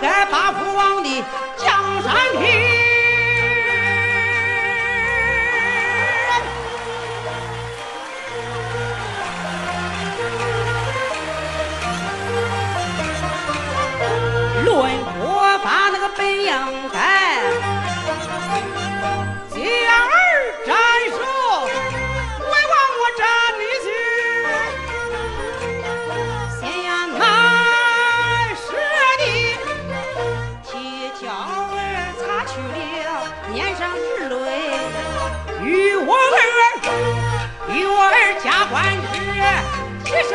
该把父王的江山里。论国把那个本英。年上之泪与我儿与我儿加官是七十